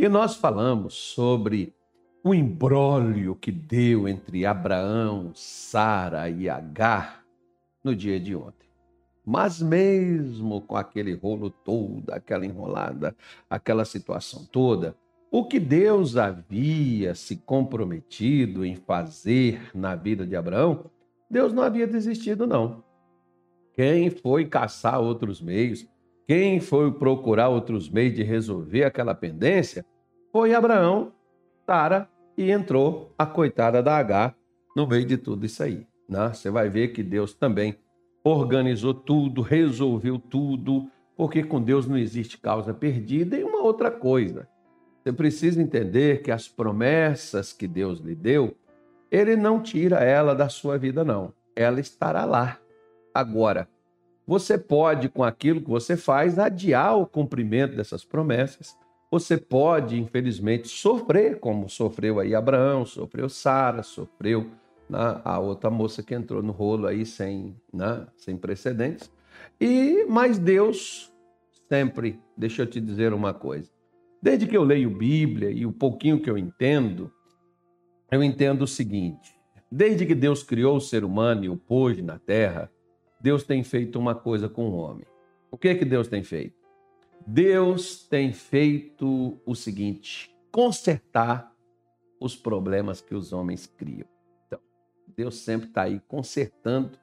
E nós falamos sobre o imbróglio que deu entre Abraão, Sara e Agar no dia de ontem. Mas mesmo com aquele rolo todo, aquela enrolada, aquela situação toda, o que Deus havia se comprometido em fazer na vida de Abraão, Deus não havia desistido, não. Quem foi caçar outros meios, quem foi procurar outros meios de resolver aquela pendência, foi Abraão, Sara e entrou a coitada da H no meio de tudo isso aí. Né? Você vai ver que Deus também organizou tudo, resolveu tudo, porque com Deus não existe causa perdida. E uma outra coisa, você precisa entender que as promessas que Deus lhe deu, Ele não tira ela da sua vida, não. Ela estará lá. Agora, você pode, com aquilo que você faz, adiar o cumprimento dessas promessas. Você pode, infelizmente, sofrer, como sofreu aí Abraão, sofreu Sara, sofreu né, a outra moça que entrou no rolo aí sem, né, sem precedentes. E mas Deus sempre, deixa eu te dizer uma coisa. Desde que eu leio Bíblia e o pouquinho que eu entendo, eu entendo o seguinte: desde que Deus criou o ser humano e o pôs na terra, Deus tem feito uma coisa com o homem. O que é que Deus tem feito? Deus tem feito o seguinte: consertar os problemas que os homens criam. Então, Deus sempre está aí consertando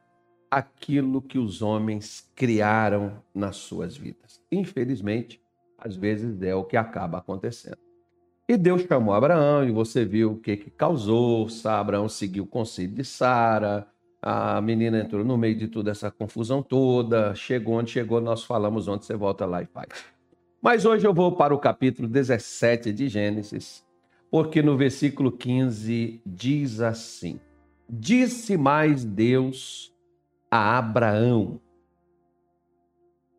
aquilo que os homens criaram nas suas vidas. Infelizmente, às vezes é o que acaba acontecendo. E Deus chamou Abraão, e você viu o que, que causou. Abraão seguiu o conselho de Sara, a menina entrou no meio de toda essa confusão toda, chegou onde chegou, nós falamos onde você volta lá e faz. Mas hoje eu vou para o capítulo 17 de Gênesis, porque no versículo 15 diz assim: Disse mais Deus a Abraão: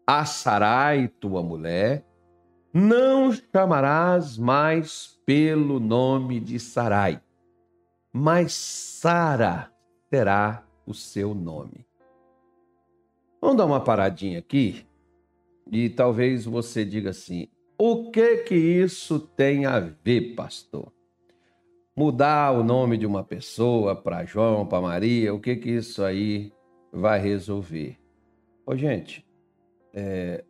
A Sarai, tua mulher, não chamarás mais pelo nome de Sarai, mas Sara terá o seu nome. Vamos dar uma paradinha aqui e talvez você diga assim: o que que isso tem a ver, pastor? Mudar o nome de uma pessoa para João, para Maria, o que que isso aí vai resolver? Ô, gente, é,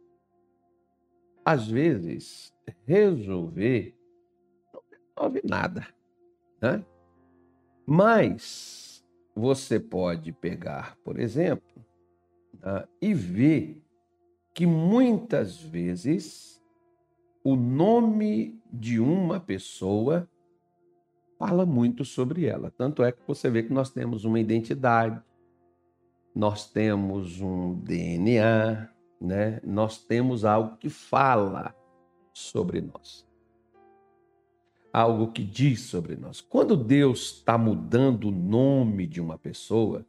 às vezes, resolver não resolve nada, né? Mas você pode pegar, por exemplo, né, e ver que muitas vezes o nome de uma pessoa fala muito sobre ela. Tanto é que você vê que nós temos uma identidade, nós temos um DNA, né, nós temos algo que fala sobre nós. Algo que diz sobre nós. Quando Deus está mudando o nome de uma pessoa,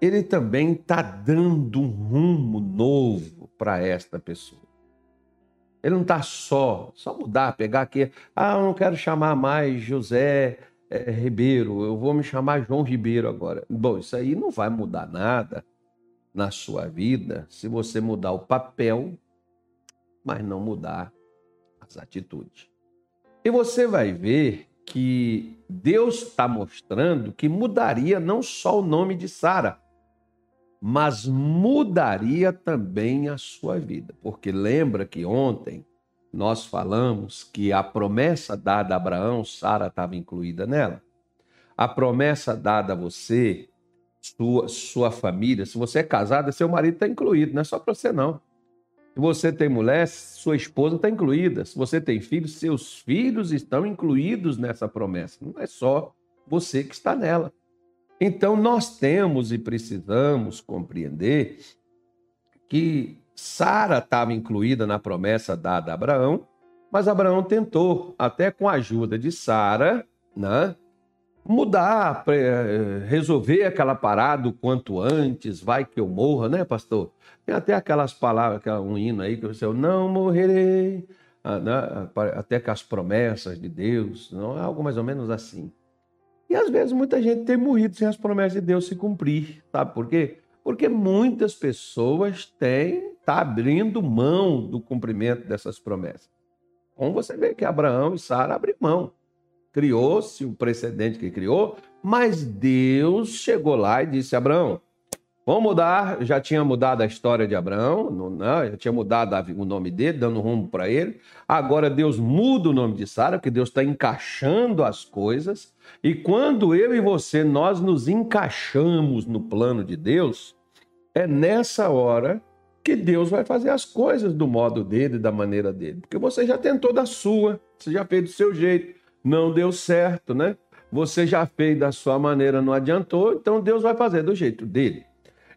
Ele também está dando um rumo novo para esta pessoa. Ele não está só, só mudar, pegar aqui, ah, eu não quero chamar mais José é, Ribeiro, eu vou me chamar João Ribeiro agora. Bom, isso aí não vai mudar nada na sua vida se você mudar o papel, mas não mudar as atitudes. E você vai ver que Deus está mostrando que mudaria não só o nome de Sara, mas mudaria também a sua vida. Porque lembra que ontem nós falamos que a promessa dada a Abraão, Sara estava incluída nela. A promessa dada a você, sua, sua família. Se você é casada, seu marido está incluído, não é só para você, não. Se você tem mulher, sua esposa está incluída. Se você tem filhos, seus filhos estão incluídos nessa promessa. Não é só você que está nela. Então, nós temos e precisamos compreender que Sara estava incluída na promessa dada a Abraão, mas Abraão tentou, até com a ajuda de Sara, né, mudar, eh, resolver aquela parada o quanto antes, vai que eu morra, né, pastor? Tem até aquelas palavras, um hino aí que você, eu não morrerei, ah, né? até com as promessas de Deus, não é algo mais ou menos assim. E às vezes muita gente tem morrido sem as promessas de Deus se cumprir, sabe por quê? Porque muitas pessoas têm, tá abrindo mão do cumprimento dessas promessas. Como você vê que Abraão e Sara abriram mão. Criou-se o precedente que criou, mas Deus chegou lá e disse: Abraão, vamos mudar. Já tinha mudado a história de Abraão, não, não, já tinha mudado o nome dele, dando rumo para ele. Agora Deus muda o nome de Sara, porque Deus está encaixando as coisas. E quando eu e você nós nos encaixamos no plano de Deus, é nessa hora que Deus vai fazer as coisas do modo dele, da maneira dele. Porque você já tentou da sua, você já fez do seu jeito, não deu certo, né? Você já fez da sua maneira, não adiantou, então Deus vai fazer do jeito dele.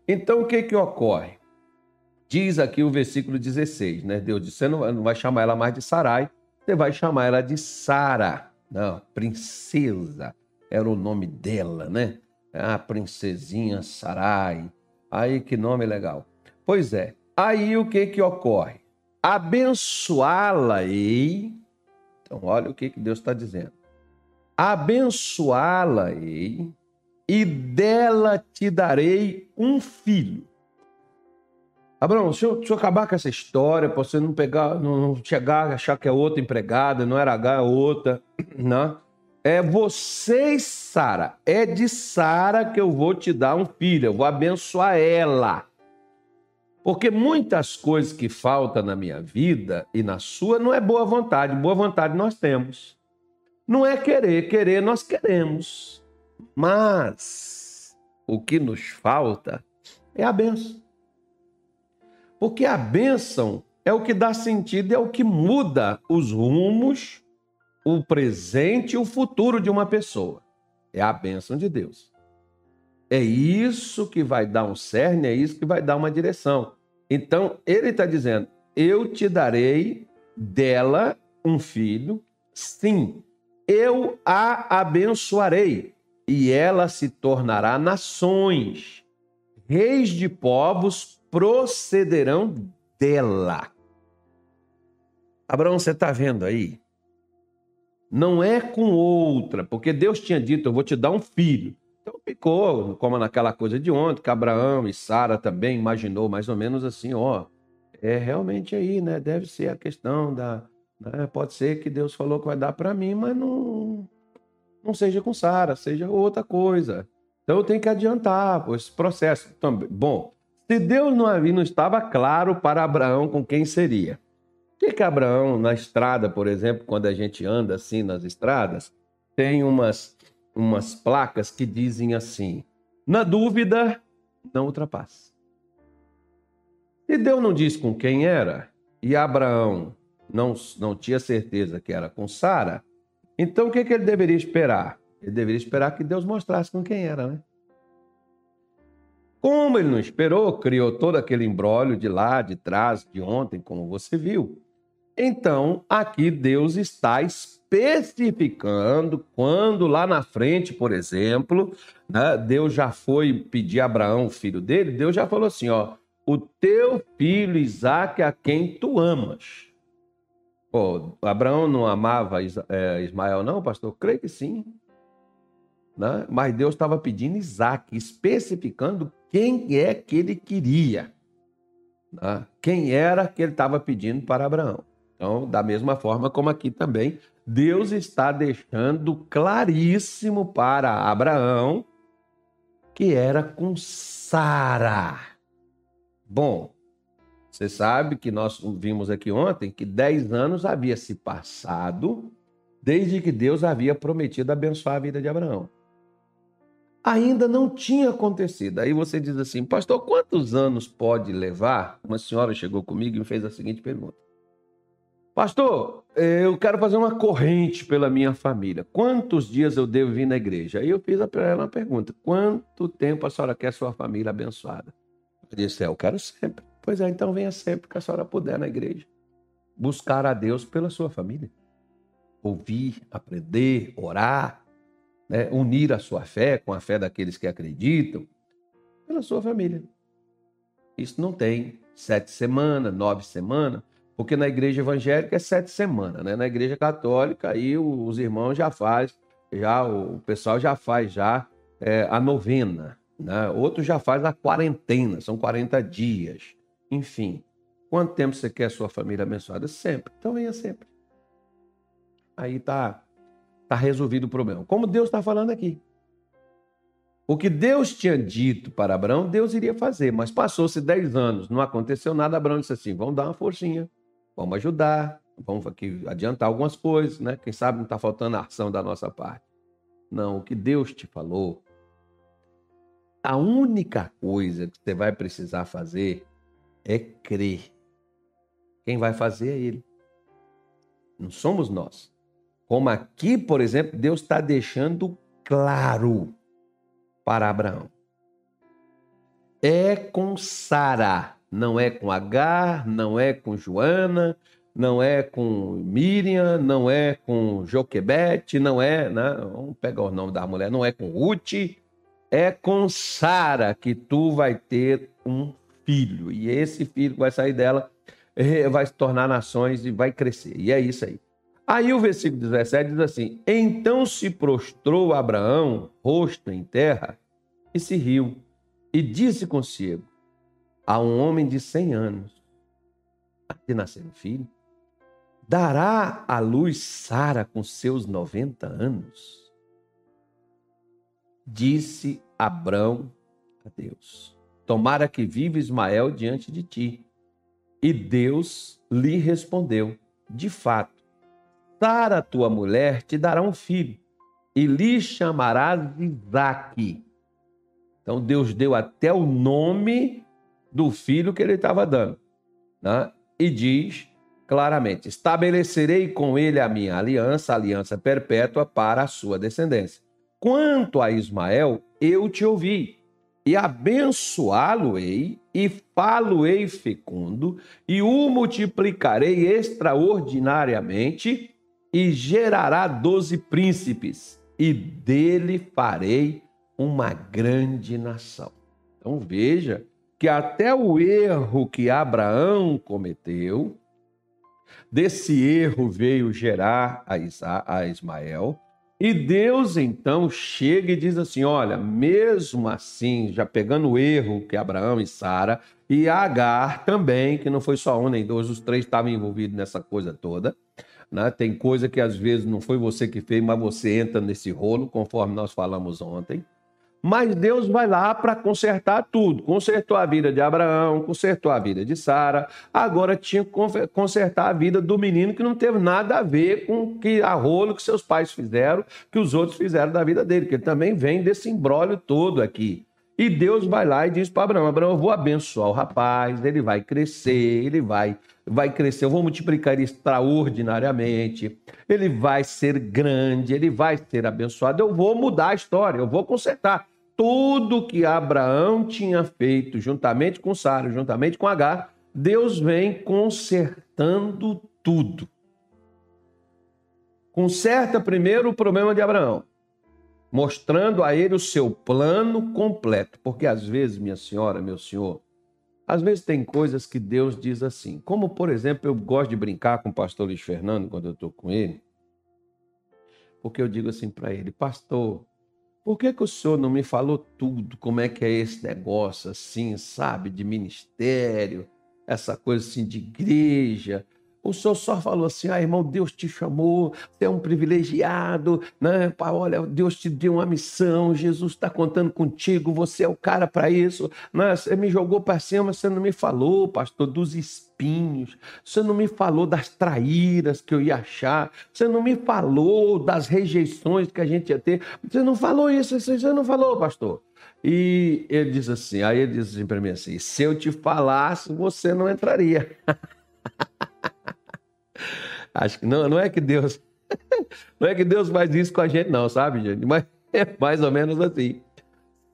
Então o que que ocorre? Diz aqui o versículo 16, né? Deus disse: você não vai chamar ela mais de Sarai, você vai chamar ela de Sara. Não, princesa era o nome dela, né? A princesinha Sarai. Aí que nome legal. Pois é. Aí o que que ocorre? Abençoá-la-ei. Então, olha o que, que Deus está dizendo. Abençoá-la-ei e dela te darei um filho. Abraão, deixa eu, deixa eu acabar com essa história, para você não pegar, não chegar a achar que é outra empregada, não era H, é outra. Né? É você, Sara. É de Sara que eu vou te dar um filho, eu vou abençoar ela. Porque muitas coisas que faltam na minha vida e na sua não é boa vontade. Boa vontade nós temos. Não é querer, querer nós queremos. Mas o que nos falta é a bênção. Porque a bênção é o que dá sentido, é o que muda os rumos, o presente e o futuro de uma pessoa. É a bênção de Deus. É isso que vai dar um cerne, é isso que vai dar uma direção. Então, ele está dizendo: Eu te darei dela um filho, sim, eu a abençoarei, e ela se tornará nações, reis de povos procederão dela. Abraão, você está vendo aí? Não é com outra, porque Deus tinha dito: Eu vou te dar um filho. Então ficou, como naquela coisa de ontem, que Abraão e Sara também imaginou mais ou menos assim, ó, é realmente aí, né? Deve ser a questão da, né? pode ser que Deus falou que vai dar para mim, mas não não seja com Sara, seja outra coisa. Então eu tenho que adiantar esse processo também. Bom, se Deus não havia, não estava claro para Abraão com quem seria. O que que Abraão na estrada, por exemplo, quando a gente anda assim nas estradas, tem umas umas placas que dizem assim: na dúvida, não ultrapasse. E Deus não disse com quem era, e Abraão não, não tinha certeza que era com Sara, então o que, que ele deveria esperar? Ele deveria esperar que Deus mostrasse com quem era, né? Como ele não esperou, criou todo aquele embrólio de lá, de trás, de ontem, como você viu. Então, aqui Deus está especificando quando lá na frente, por exemplo, né, Deus já foi pedir a Abraão, filho dele, Deus já falou assim: ó, o teu filho Isaac a quem tu amas. Pô, Abraão não amava é, Ismael, não, pastor? Creio que sim. Né? Mas Deus estava pedindo Isaac, especificando quem é que ele queria. Né? Quem era que ele estava pedindo para Abraão. Então, da mesma forma como aqui também, Deus está deixando claríssimo para Abraão que era com Sara. Bom, você sabe que nós vimos aqui ontem que 10 anos havia se passado desde que Deus havia prometido abençoar a vida de Abraão. Ainda não tinha acontecido. Aí você diz assim, pastor, quantos anos pode levar? Uma senhora chegou comigo e me fez a seguinte pergunta: Pastor, eu quero fazer uma corrente pela minha família. Quantos dias eu devo vir na igreja? Aí eu fiz para ela uma pergunta: quanto tempo a senhora quer sua família abençoada? Eu disse: é, eu quero sempre. Pois é, então venha sempre que a senhora puder na igreja. Buscar a Deus pela sua família. Ouvir, aprender, orar, né? unir a sua fé com a fé daqueles que acreditam, pela sua família. Isso não tem sete semanas, nove semanas. Porque na igreja evangélica é sete semanas, né? Na igreja católica aí os irmãos já faz, já o pessoal já faz já é, a novena, né? Outro já faz a quarentena, são 40 dias. Enfim, quanto tempo você quer sua família abençoada? Sempre. Então venha sempre. Aí tá, tá resolvido o problema. Como Deus está falando aqui. O que Deus tinha dito para Abraão, Deus iria fazer, mas passou-se 10 anos, não aconteceu nada. Abraão disse assim: vamos dar uma forcinha, vamos ajudar, vamos aqui adiantar algumas coisas, né? Quem sabe não está faltando a ação da nossa parte. Não, o que Deus te falou, a única coisa que você vai precisar fazer é crer. Quem vai fazer é Ele. Não somos nós. Como aqui, por exemplo, Deus está deixando claro para Abraão. É com Sara, não é com Agar, não é com Joana, não é com Miriam, não é com Joquebete, não é, né? vamos pegar o nome da mulher, não é com Ruth, é com Sara que tu vai ter um filho. E esse filho vai sair dela, eh, vai se tornar nações e vai crescer. E é isso aí. Aí o versículo 17 diz assim: Então se prostrou Abraão, rosto em terra, e se riu, e disse consigo: A um homem de cem anos há de nascer um filho? Dará à luz Sara com seus noventa anos? Disse Abrão a Deus: Tomara que viva Ismael diante de ti. E Deus lhe respondeu: De fato, Sara, tua mulher, te dará um filho, e lhe chamarás Isaque. Então Deus deu até o nome do filho que ele estava dando. Né? E diz claramente: estabelecerei com ele a minha aliança, aliança perpétua para a sua descendência. Quanto a Ismael, eu te ouvi, e abençoá-lo-ei, e falo-ei fecundo, e o multiplicarei extraordinariamente, e gerará doze príncipes, e dele farei uma grande nação. Então veja que até o erro que Abraão cometeu, desse erro veio gerar a, Isa, a Ismael, e Deus então chega e diz assim: olha, mesmo assim, já pegando o erro que Abraão e Sara, e Agar também, que não foi só um nem dois, os três estavam envolvidos nessa coisa toda. Né? Tem coisa que às vezes não foi você que fez, mas você entra nesse rolo, conforme nós falamos ontem. Mas Deus vai lá para consertar tudo. Consertou a vida de Abraão, consertou a vida de Sara. Agora tinha que consertar a vida do menino que não teve nada a ver com que a rolo que seus pais fizeram, que os outros fizeram da vida dele, que ele também vem desse embrólio todo aqui. E Deus vai lá e diz para Abraão: Abraão, eu vou abençoar o rapaz, ele vai crescer, ele vai, vai crescer, eu vou multiplicar extraordinariamente, ele vai ser grande, ele vai ser abençoado, eu vou mudar a história, eu vou consertar tudo que Abraão tinha feito juntamente com Sara, juntamente com Agar, Deus vem consertando tudo. Conserta primeiro o problema de Abraão mostrando a ele o seu plano completo. Porque às vezes, minha senhora, meu senhor, às vezes tem coisas que Deus diz assim. Como, por exemplo, eu gosto de brincar com o pastor Luiz Fernando quando eu estou com ele. Porque eu digo assim para ele, pastor, por que, que o senhor não me falou tudo? Como é que é esse negócio assim, sabe? De ministério, essa coisa assim de igreja, o senhor só falou assim: ah, irmão, Deus te chamou, você é um privilegiado, né? Olha, Deus te deu uma missão, Jesus está contando contigo, você é o cara para isso. Né? Você me jogou para cima, você não me falou, pastor, dos espinhos, você não me falou das traíras que eu ia achar, você não me falou das rejeições que a gente ia ter, você não falou isso, você não falou, pastor. E ele diz assim, aí ele diz assim para mim assim, se eu te falasse, você não entraria. Acho que não, não é que Deus. Não é que Deus faz isso com a gente, não, sabe, gente? Mas é mais ou menos assim.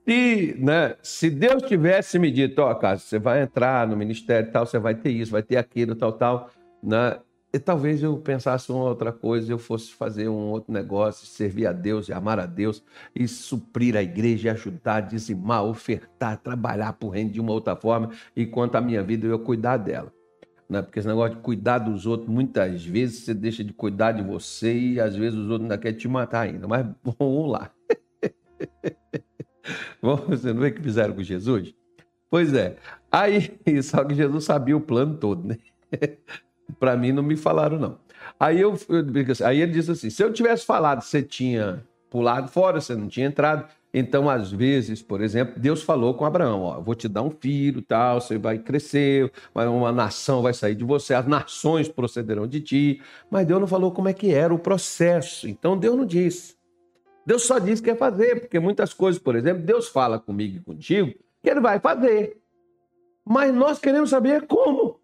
Se, né, se Deus tivesse me dito, ó, oh, você vai entrar no ministério e tal, você vai ter isso, vai ter aquilo, tal, tal, né? E talvez eu pensasse uma outra coisa, eu fosse fazer um outro negócio, servir a Deus e amar a Deus e suprir a igreja, e ajudar, dizimar, ofertar, trabalhar por reino de uma outra forma, enquanto a minha vida eu cuidar dela né? Porque esse negócio de cuidar dos outros, muitas vezes você deixa de cuidar de você e às vezes os outros ainda querem te matar ainda. Mas vamos lá. Você não vê o que fizeram com Jesus? Pois é. Aí, só que Jesus sabia o plano todo, né? Para mim não me falaram, não. Aí, eu, aí ele diz assim: se eu tivesse falado, você tinha pulado fora, você não tinha entrado. Então, às vezes, por exemplo, Deus falou com Abraão: ó, vou te dar um filho, tal, você vai crescer, uma nação vai sair de você, as nações procederão de ti. Mas Deus não falou como é que era o processo. Então, Deus não disse. Deus só disse que ia fazer, porque muitas coisas, por exemplo, Deus fala comigo e contigo que ele vai fazer. Mas nós queremos saber como.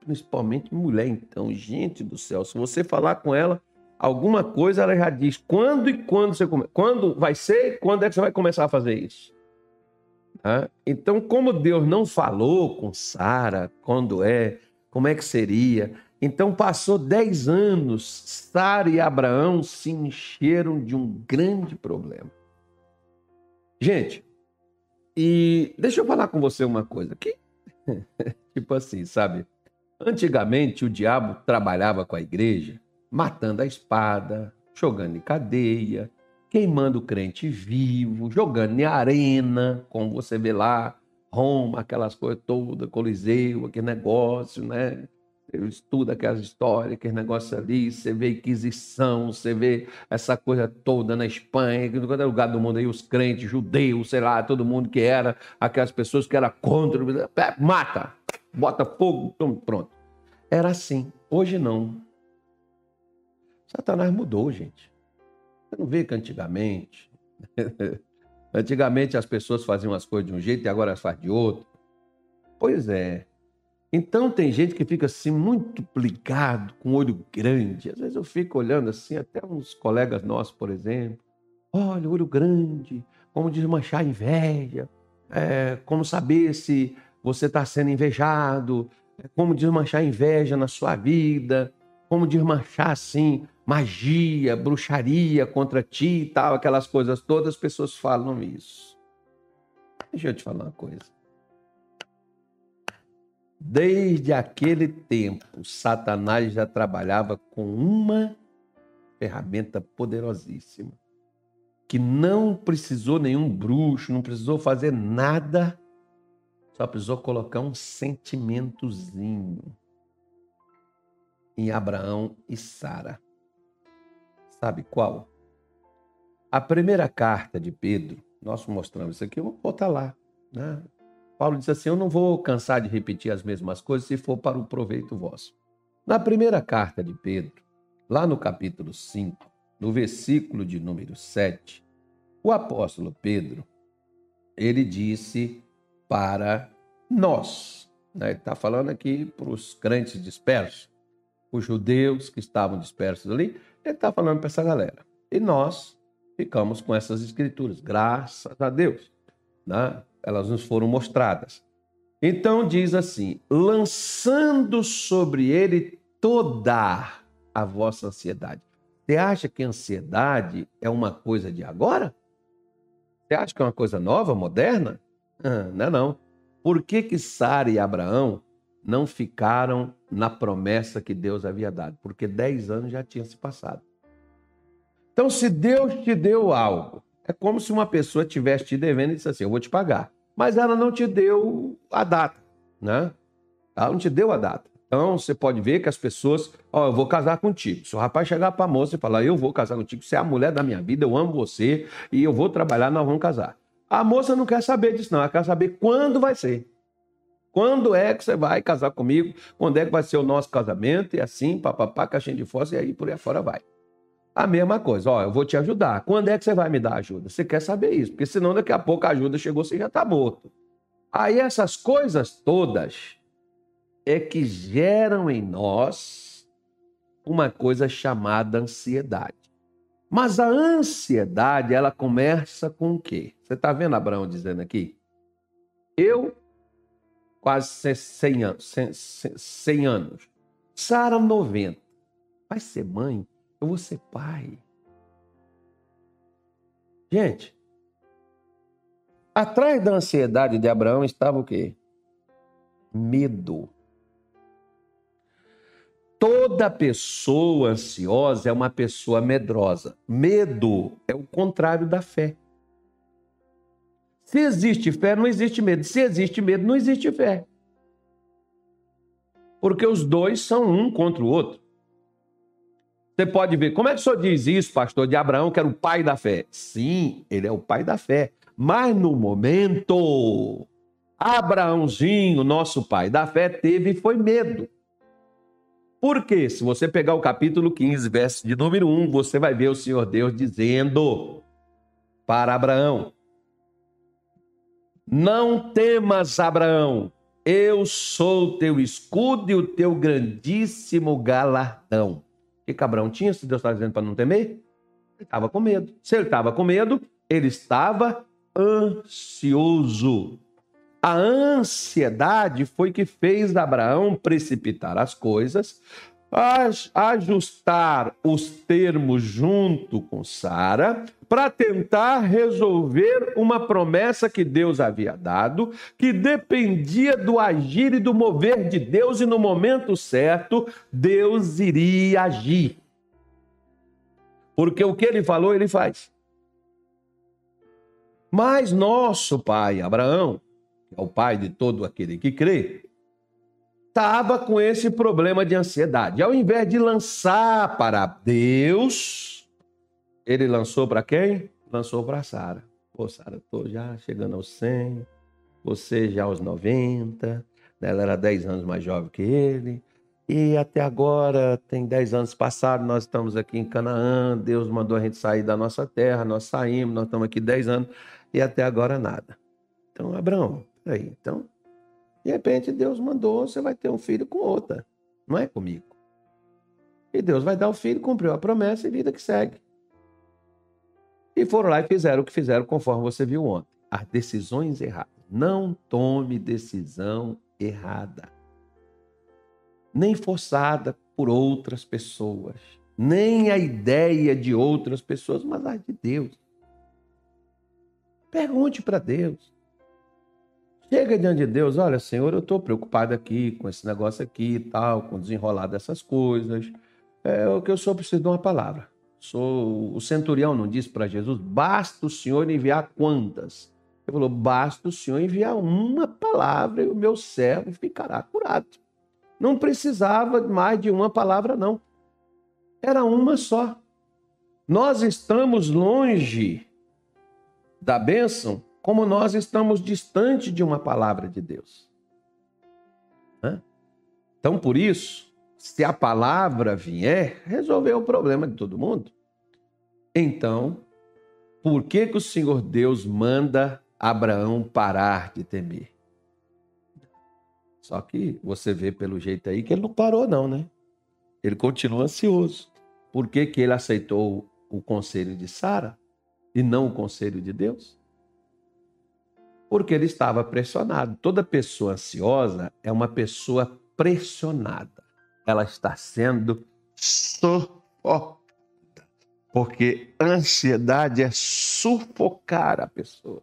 Principalmente mulher, então, gente do céu, se você falar com ela, alguma coisa ela já diz quando e quando você come... quando vai ser, quando é que você vai começar a fazer isso. Tá? Então, como Deus não falou com Sara quando é, como é que seria? Então passou dez anos, Sara e Abraão se encheram de um grande problema. Gente, e deixa eu falar com você uma coisa aqui. tipo assim, sabe? Antigamente o diabo trabalhava com a igreja matando a espada, jogando em cadeia, queimando o crente vivo, jogando em arena, como você vê lá, Roma, aquelas coisas todas, Coliseu, aquele negócio, né? Eu estudo aquelas histórias, aquele negócio ali, você vê Inquisição, você vê essa coisa toda na Espanha, em qualquer lugar do mundo aí, os crentes, judeus, sei lá, todo mundo que era, aquelas pessoas que era contra, mata, bota fogo, pronto. Era assim. Hoje não. Satanás mudou, gente. Você não vê que antigamente. antigamente as pessoas faziam as coisas de um jeito e agora as fazem de outro. Pois é. Então tem gente que fica assim muito ligado, com olho grande. Às vezes eu fico olhando assim, até uns colegas nossos, por exemplo. Olha, olho grande, como desmanchar a inveja, é, como saber se você está sendo invejado, é, como desmanchar a inveja na sua vida, como desmanchar assim magia, bruxaria contra ti e tal, aquelas coisas todas, as pessoas falam isso. Deixa eu te falar uma coisa. Desde aquele tempo, Satanás já trabalhava com uma ferramenta poderosíssima, que não precisou nenhum bruxo, não precisou fazer nada, só precisou colocar um sentimentozinho em Abraão e Sara. Sabe qual? A primeira carta de Pedro, nós mostramos isso aqui, eu vou botar lá. Né? Paulo diz assim: Eu não vou cansar de repetir as mesmas coisas se for para o proveito vosso. Na primeira carta de Pedro, lá no capítulo 5, no versículo de número 7, o apóstolo Pedro, ele disse para nós, né? ele está falando aqui para os crentes dispersos, os judeus que estavam dispersos ali, ele está falando para essa galera. E nós ficamos com essas escrituras, graças a Deus. Né? Elas nos foram mostradas. Então diz assim: lançando sobre ele toda a vossa ansiedade. Você acha que ansiedade é uma coisa de agora? Você acha que é uma coisa nova, moderna? Ah, não é não. Por que que Sara e Abraão não ficaram na promessa que Deus havia dado? Porque dez anos já tinham se passado. Então, se Deus te deu algo, é como se uma pessoa tivesse te devendo e disse assim: Eu vou te pagar. Mas ela não te deu a data, né? Ela não te deu a data. Então, você pode ver que as pessoas, ó, eu vou casar contigo. Se o rapaz chegar para a moça e falar, eu vou casar contigo, você é a mulher da minha vida, eu amo você e eu vou trabalhar, nós vamos casar. A moça não quer saber disso, não. Ela quer saber quando vai ser. Quando é que você vai casar comigo? Quando é que vai ser o nosso casamento? E assim, papapá, caixinha de fósforo, e aí por aí fora vai. A mesma coisa, ó, eu vou te ajudar. Quando é que você vai me dar ajuda? Você quer saber isso, porque senão daqui a pouco a ajuda chegou, você já está morto. Aí essas coisas todas é que geram em nós uma coisa chamada ansiedade. Mas a ansiedade, ela começa com o quê? Você está vendo Abraão dizendo aqui? Eu, quase 100 anos. 100 anos. Sara, 90. Vai ser mãe? Eu vou ser pai. Gente, atrás da ansiedade de Abraão estava o quê? Medo. Toda pessoa ansiosa é uma pessoa medrosa. Medo é o contrário da fé. Se existe fé, não existe medo. Se existe medo, não existe fé. Porque os dois são um contra o outro. Você pode ver, como é que o senhor diz isso, pastor, de Abraão, que era o pai da fé? Sim, ele é o pai da fé. Mas no momento, Abraãozinho, nosso pai da fé, teve foi medo. Por quê? Se você pegar o capítulo 15, verso de número 1, você vai ver o Senhor Deus dizendo para Abraão: Não temas, Abraão, eu sou teu escudo e o teu grandíssimo galardão. O que, que Abraão tinha? Se Deus está dizendo para não temer? Ele estava com medo. Se ele estava com medo, ele estava ansioso. A ansiedade foi que fez Abraão precipitar as coisas, ajustar os termos junto com Sara, para tentar resolver uma promessa que Deus havia dado, que dependia do agir e do mover de Deus, e no momento certo, Deus iria agir. Porque o que ele falou, ele faz. Mas nosso pai Abraão, que é o pai de todo aquele que crê, estava com esse problema de ansiedade. Ao invés de lançar para Deus, ele lançou para quem? Lançou para Sara. Pô, Sara, estou já chegando aos 100, você já aos 90, ela era 10 anos mais jovem que ele. E até agora, tem 10 anos passados, nós estamos aqui em Canaã, Deus mandou a gente sair da nossa terra, nós saímos, nós estamos aqui 10 anos e até agora nada. Então, Abraão, aí, então, de repente Deus mandou, você vai ter um filho com outra, não é comigo. E Deus vai dar o filho, cumpriu a promessa e vida que segue. E foram lá e fizeram o que fizeram, conforme você viu ontem. As decisões erradas. Não tome decisão errada. Nem forçada por outras pessoas. Nem a ideia de outras pessoas, mas a de Deus. Pergunte para Deus. Chega diante de Deus, olha, Senhor, eu estou preocupado aqui com esse negócio aqui e tal, com o desenrolar dessas coisas. É o que eu só preciso de uma palavra. Sou o centurião não disse para Jesus, basta o Senhor enviar quantas? Ele falou, basta o Senhor enviar uma palavra e o meu servo ficará curado. Não precisava mais de uma palavra, não. Era uma só. Nós estamos longe da bênção como nós estamos distante de uma palavra de Deus. Então, por isso, se a palavra vier, resolveu o problema de todo mundo. Então, por que, que o Senhor Deus manda Abraão parar de temer? Só que você vê pelo jeito aí que ele não parou, não, né? Ele continua ansioso. Por que, que ele aceitou o conselho de Sara? e não o conselho de Deus? Porque ele estava pressionado. Toda pessoa ansiosa é uma pessoa pressionada. Ela está sendo sufocada. Porque ansiedade é sufocar a pessoa.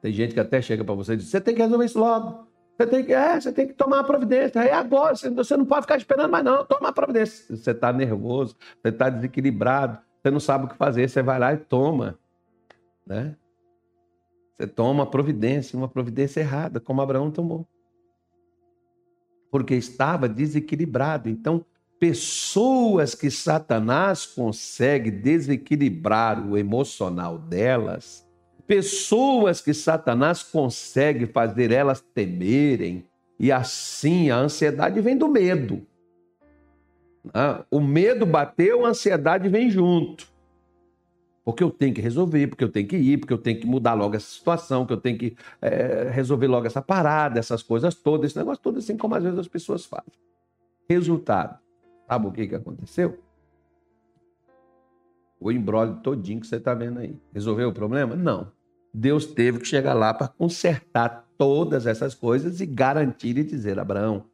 Tem gente que até chega para você e diz: você tem que resolver isso logo. Você tem que, é, você tem que tomar a providência. É agora, você não pode ficar esperando mais, não. Toma a providência. Você está nervoso, você está desequilibrado, você não sabe o que fazer, você vai lá e toma, né? Você toma providência, uma providência errada, como Abraão tomou. Porque estava desequilibrado. Então, pessoas que Satanás consegue desequilibrar o emocional delas, pessoas que Satanás consegue fazer elas temerem, e assim a ansiedade vem do medo. Ah, o medo bateu, a ansiedade vem junto. Porque eu tenho que resolver, porque eu tenho que ir, porque eu tenho que mudar logo essa situação, que eu tenho que é, resolver logo essa parada, essas coisas todas, esse negócio todo assim como às vezes as pessoas fazem. Resultado. Sabe o que, que aconteceu? O embrólio todinho que você está vendo aí. Resolveu o problema? Não. Deus teve que chegar lá para consertar todas essas coisas e garantir e dizer, Abraão,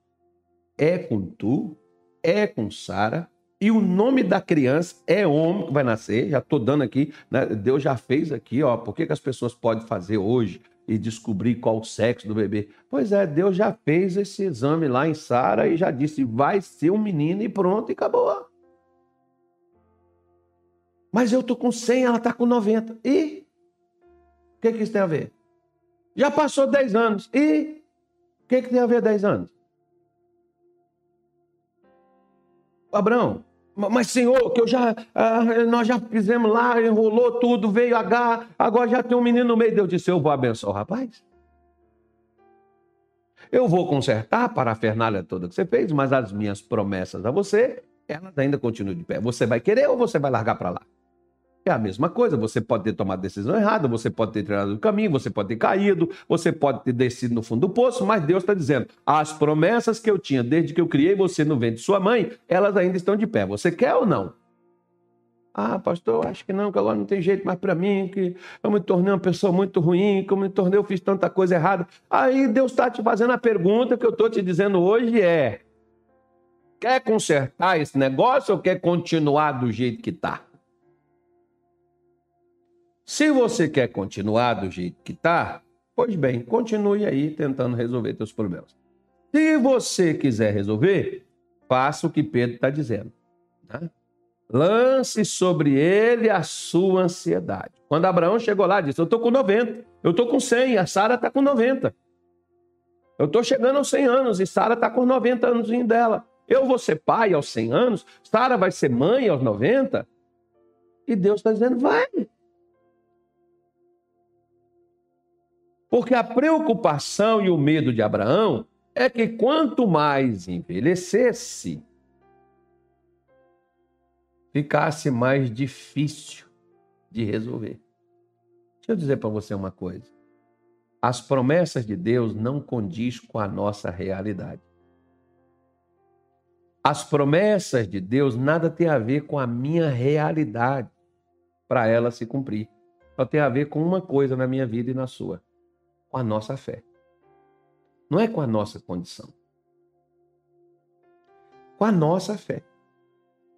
é com tu é com Sara. E o nome da criança é homem que vai nascer. Já estou dando aqui, né? Deus já fez aqui, ó. Por que, que as pessoas podem fazer hoje e descobrir qual o sexo do bebê? Pois é, Deus já fez esse exame lá em Sara e já disse: vai ser um menino e pronto, e acabou. Mas eu tô com 100, ela tá com 90. E o que, que isso tem a ver? Já passou 10 anos. E o que, que tem a ver 10 anos? Abraão, mas Senhor, que eu já, ah, nós já fizemos lá, enrolou tudo, veio H, agora já tem um menino no meio. Deus disse: Eu vou abençoar o rapaz. Eu vou consertar para a fernália toda que você fez, mas as minhas promessas a você, elas ainda continuam de pé. Você vai querer ou você vai largar para lá? É a mesma coisa, você pode ter tomado decisão errada, você pode ter treinado do caminho, você pode ter caído, você pode ter descido no fundo do poço, mas Deus está dizendo: as promessas que eu tinha desde que eu criei você no ventre de sua mãe, elas ainda estão de pé. Você quer ou não? Ah, pastor, acho que não, que agora não tem jeito mais para mim, que eu me tornei uma pessoa muito ruim, que eu me tornei, eu fiz tanta coisa errada. Aí Deus está te fazendo a pergunta que eu estou te dizendo hoje é: quer consertar esse negócio ou quer continuar do jeito que está? Se você quer continuar do jeito que está, pois bem, continue aí tentando resolver seus problemas. Se você quiser resolver, faça o que Pedro está dizendo. Né? Lance sobre ele a sua ansiedade. Quando Abraão chegou lá, disse: Eu estou com 90, eu estou com 100, a Sara está com 90. Eu estou chegando aos 100 anos e Sara está com 90 anos dela. Eu vou ser pai aos 100 anos, Sara vai ser mãe aos 90. E Deus está dizendo: Vai, Porque a preocupação e o medo de Abraão é que quanto mais envelhecesse, ficasse mais difícil de resolver. Deixa eu dizer para você uma coisa. As promessas de Deus não condiz com a nossa realidade. As promessas de Deus nada tem a ver com a minha realidade para ela se cumprir. Só tem a ver com uma coisa na minha vida e na sua com a nossa fé. Não é com a nossa condição. Com a nossa fé.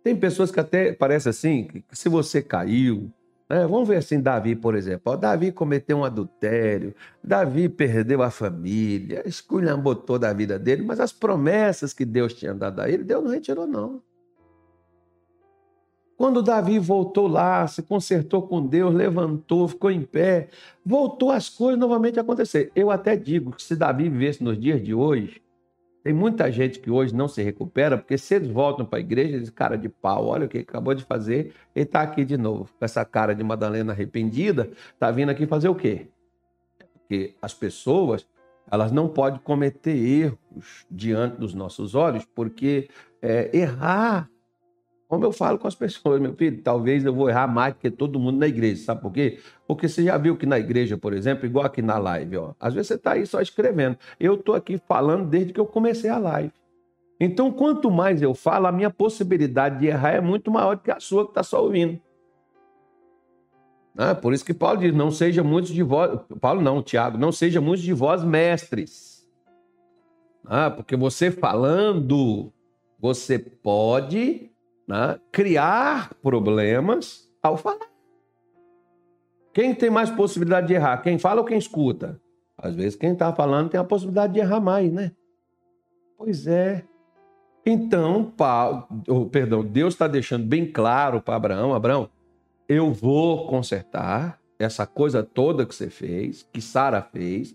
Tem pessoas que até parece assim, que se você caiu, né? vamos ver assim, Davi, por exemplo. Ó, Davi cometeu um adultério, Davi perdeu a família, esculhambou toda a vida dele, mas as promessas que Deus tinha dado a ele, Deus não retirou, não. Quando Davi voltou lá, se consertou com Deus, levantou, ficou em pé, voltou as coisas novamente a acontecer. Eu até digo que se Davi vivesse nos dias de hoje, tem muita gente que hoje não se recupera, porque se eles voltam para a igreja, eles cara de pau, olha o que acabou de fazer, ele está aqui de novo, com essa cara de Madalena arrependida, está vindo aqui fazer o quê? Porque as pessoas, elas não podem cometer erros diante dos nossos olhos, porque é, errar como eu falo com as pessoas, meu filho, talvez eu vou errar mais que todo mundo na igreja, sabe por quê? Porque você já viu que na igreja, por exemplo, igual aqui na live, ó, às vezes você está aí só escrevendo. Eu estou aqui falando desde que eu comecei a live. Então, quanto mais eu falo, a minha possibilidade de errar é muito maior do que a sua que está só ouvindo. Ah, por isso que Paulo diz: não seja muitos de vós. Paulo não, Tiago, não seja muitos de vós mestres. Ah, porque você falando, você pode né, criar problemas ao falar. Quem tem mais possibilidade de errar? Quem fala ou quem escuta? Às vezes quem está falando tem a possibilidade de errar mais, né? Pois é. Então, oh, perdão, Deus está deixando bem claro para Abraão: Abraão, eu vou consertar essa coisa toda que você fez, que Sara fez,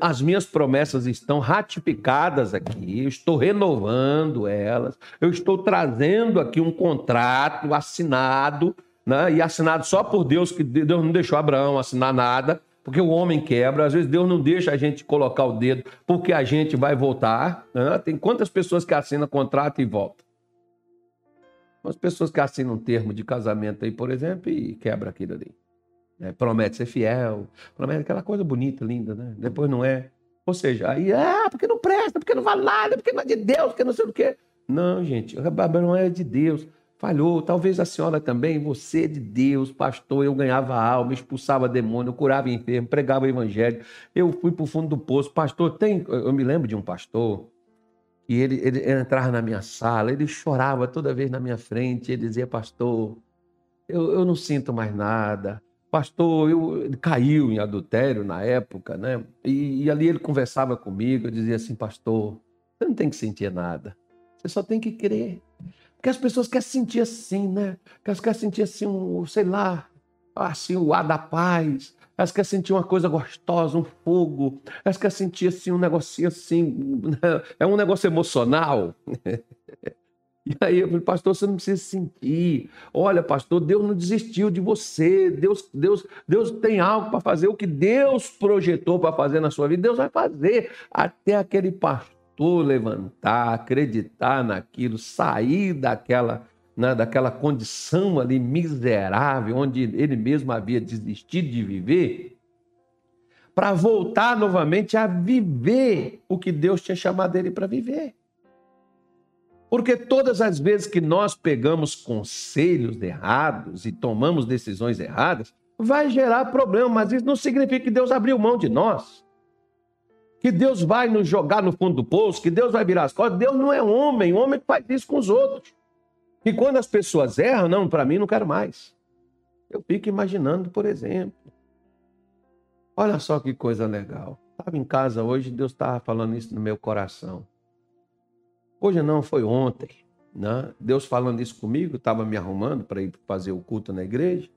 as minhas promessas estão ratificadas aqui, eu estou renovando elas, eu estou trazendo aqui um contrato assinado, né? e assinado só por Deus, que Deus não deixou Abraão assinar nada, porque o homem quebra, às vezes Deus não deixa a gente colocar o dedo, porque a gente vai voltar. Né? Tem quantas pessoas que assinam contrato e voltam? As pessoas que assinam um termo de casamento aí, por exemplo, e quebra aquilo ali. Né? Promete ser fiel, promete aquela coisa bonita, linda, né? Depois não é. Ou seja, aí, ah, porque não presta, porque não vale nada, porque não é de Deus, porque não sei o quê. Não, gente, não é de Deus. Falhou, talvez a senhora também, você é de Deus, pastor, eu ganhava alma, expulsava demônio, curava enfermo, pregava o evangelho. Eu fui para o fundo do poço. Pastor, tem. Eu me lembro de um pastor que ele, ele, ele entrava na minha sala, ele chorava toda vez na minha frente, ele dizia, pastor, eu, eu não sinto mais nada pastor, eu, caiu em adultério na época, né? E, e, ali ele conversava comigo, eu dizia assim, pastor, você não tem que sentir nada, você só tem que crer. Porque as pessoas querem sentir assim, né? Elas querem sentir assim, um, sei lá, assim, o ar da paz. Elas querem sentir uma coisa gostosa, um fogo. Elas querem sentir assim, um negocinho assim, é um negócio emocional. E aí eu falei, pastor, você não precisa sentir. Olha, pastor, Deus não desistiu de você. Deus, Deus, Deus tem algo para fazer. O que Deus projetou para fazer na sua vida, Deus vai fazer. Até aquele pastor levantar, acreditar naquilo, sair daquela, né, daquela condição ali miserável, onde ele mesmo havia desistido de viver, para voltar novamente a viver o que Deus tinha chamado ele para viver. Porque todas as vezes que nós pegamos conselhos errados e tomamos decisões erradas, vai gerar problema, mas isso não significa que Deus abriu mão de nós. Que Deus vai nos jogar no fundo do poço, que Deus vai virar as costas. Deus não é homem, o homem faz isso com os outros. E quando as pessoas erram, não, para mim não quero mais. Eu fico imaginando, por exemplo. Olha só que coisa legal. Estava em casa hoje, Deus estava falando isso no meu coração. Hoje não, foi ontem. Né? Deus falando isso comigo, estava me arrumando para ir fazer o culto na igreja.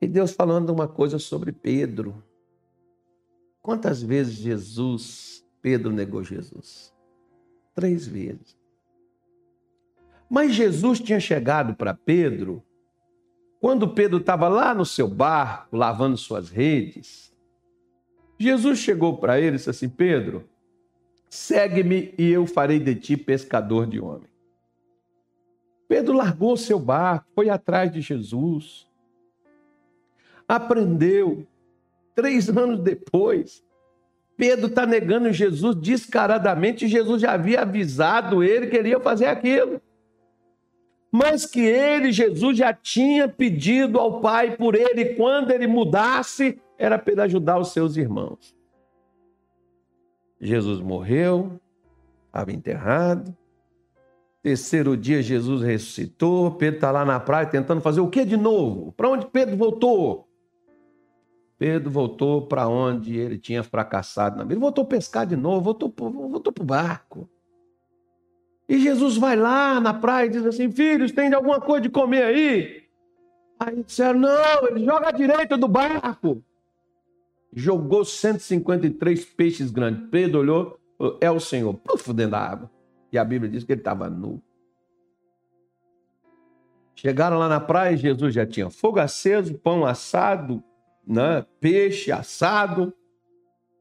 E Deus falando uma coisa sobre Pedro. Quantas vezes Jesus, Pedro negou Jesus? Três vezes. Mas Jesus tinha chegado para Pedro, quando Pedro estava lá no seu barco, lavando suas redes. Jesus chegou para ele e disse assim: Pedro, Segue-me e eu farei de ti pescador de homem. Pedro largou seu barco, foi atrás de Jesus, aprendeu. Três anos depois, Pedro está negando Jesus descaradamente. Jesus já havia avisado ele que ele ia fazer aquilo. Mas que ele, Jesus, já tinha pedido ao Pai por ele, quando ele mudasse, era para ele ajudar os seus irmãos. Jesus morreu, estava enterrado. Terceiro dia, Jesus ressuscitou. Pedro está lá na praia tentando fazer o que de novo? Para onde Pedro voltou? Pedro voltou para onde ele tinha fracassado na vida. Voltou a pescar de novo, voltou, voltou para o barco. E Jesus vai lá na praia e diz assim: Filhos, tem alguma coisa de comer aí? Aí disseram: Não, ele joga à direita do barco jogou 153 peixes grandes. Pedro olhou, é o Senhor, puf, dentro da água. E a Bíblia diz que ele estava nu. Chegaram lá na praia, Jesus já tinha fogo aceso, pão assado, né? peixe assado,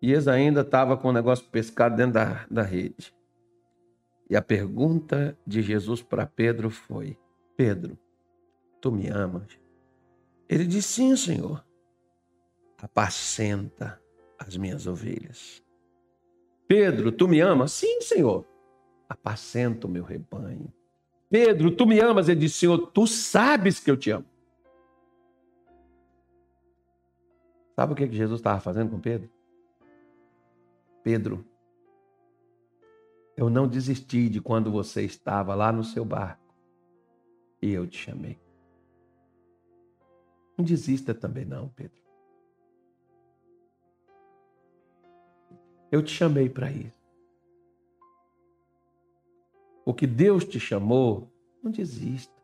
e eles ainda estavam com o negócio pescado dentro da, da rede. E a pergunta de Jesus para Pedro foi: Pedro, tu me amas? Ele disse: Sim, Senhor apacenta as minhas ovelhas. Pedro, tu me amas? Sim, Senhor. Apacenta o meu rebanho. Pedro, tu me amas? Ele disse, Senhor, tu sabes que eu te amo. Sabe o que Jesus estava fazendo com Pedro? Pedro, eu não desisti de quando você estava lá no seu barco e eu te chamei. Não desista também não, Pedro. Eu te chamei para isso. O que Deus te chamou, não desista.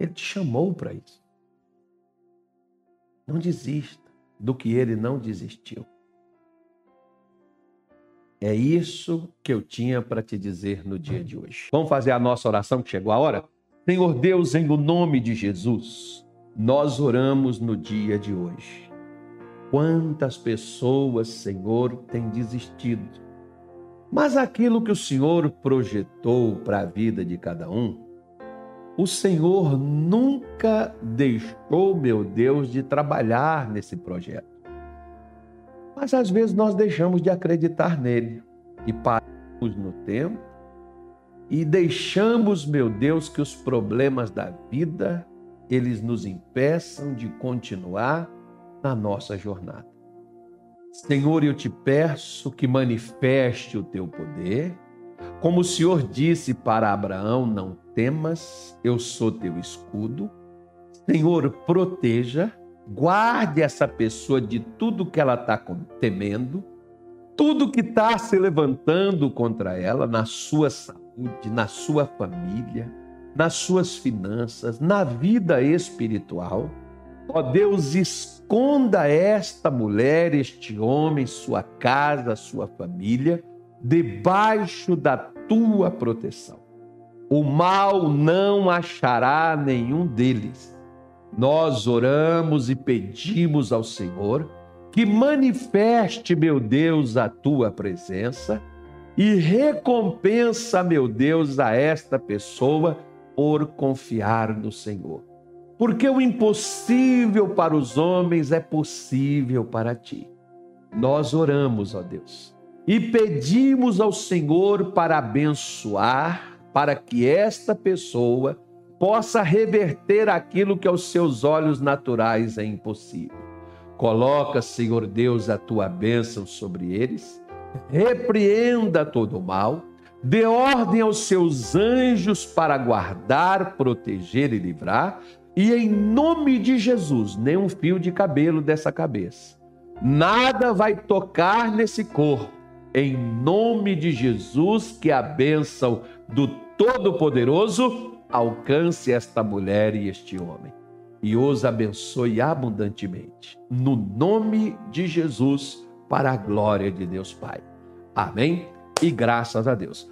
Ele te chamou para isso. Não desista do que ele não desistiu. É isso que eu tinha para te dizer no dia de hoje. Vamos fazer a nossa oração que chegou a hora? Senhor Deus, em o nome de Jesus, nós oramos no dia de hoje. Quantas pessoas, Senhor, têm desistido. Mas aquilo que o Senhor projetou para a vida de cada um, o Senhor nunca deixou, meu Deus, de trabalhar nesse projeto. Mas às vezes nós deixamos de acreditar nele e paramos no tempo e deixamos, meu Deus, que os problemas da vida eles nos impeçam de continuar na nossa jornada. Senhor, eu te peço que manifeste o teu poder. Como o Senhor disse para Abraão: Não temas, eu sou teu escudo. Senhor, proteja, guarde essa pessoa de tudo que ela está temendo, tudo que está se levantando contra ela, na sua saúde, na sua família, nas suas finanças, na vida espiritual. Ó Deus, esconda esta mulher, este homem, sua casa, sua família, debaixo da tua proteção. O mal não achará nenhum deles. Nós oramos e pedimos ao Senhor que manifeste, meu Deus, a tua presença e recompensa, meu Deus, a esta pessoa por confiar no Senhor. Porque o impossível para os homens é possível para ti. Nós oramos, ó Deus, e pedimos ao Senhor para abençoar, para que esta pessoa possa reverter aquilo que aos seus olhos naturais é impossível. Coloca, Senhor Deus, a tua bênção sobre eles, repreenda todo o mal, dê ordem aos seus anjos para guardar, proteger e livrar, e em nome de Jesus, nem um fio de cabelo dessa cabeça. Nada vai tocar nesse corpo. Em nome de Jesus, que a bênção do Todo-Poderoso alcance esta mulher e este homem e os abençoe abundantemente. No nome de Jesus, para a glória de Deus Pai. Amém? E graças a Deus.